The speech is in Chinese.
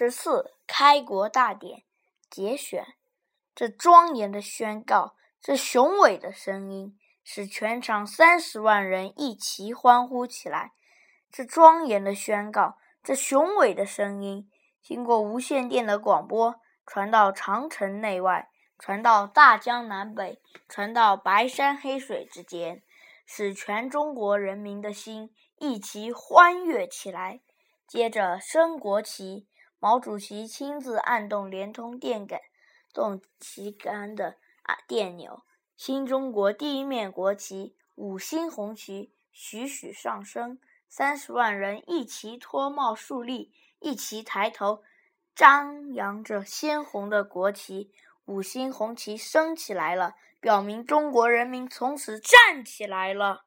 十四，开国大典节选。这庄严的宣告，这雄伟的声音，使全场三十万人一齐欢呼起来。这庄严的宣告，这雄伟的声音，经过无线电的广播，传到长城内外，传到大江南北，传到白山黑水之间，使全中国人民的心一齐欢悦起来。接着升国旗，毛主席亲自按动连通电杆。动旗杆的啊电钮，新中国第一面国旗五星红旗徐徐上升，三十万人一齐脱帽竖立，一齐抬头，张扬着鲜红的国旗，五星红旗升起来了，表明中国人民从此站起来了。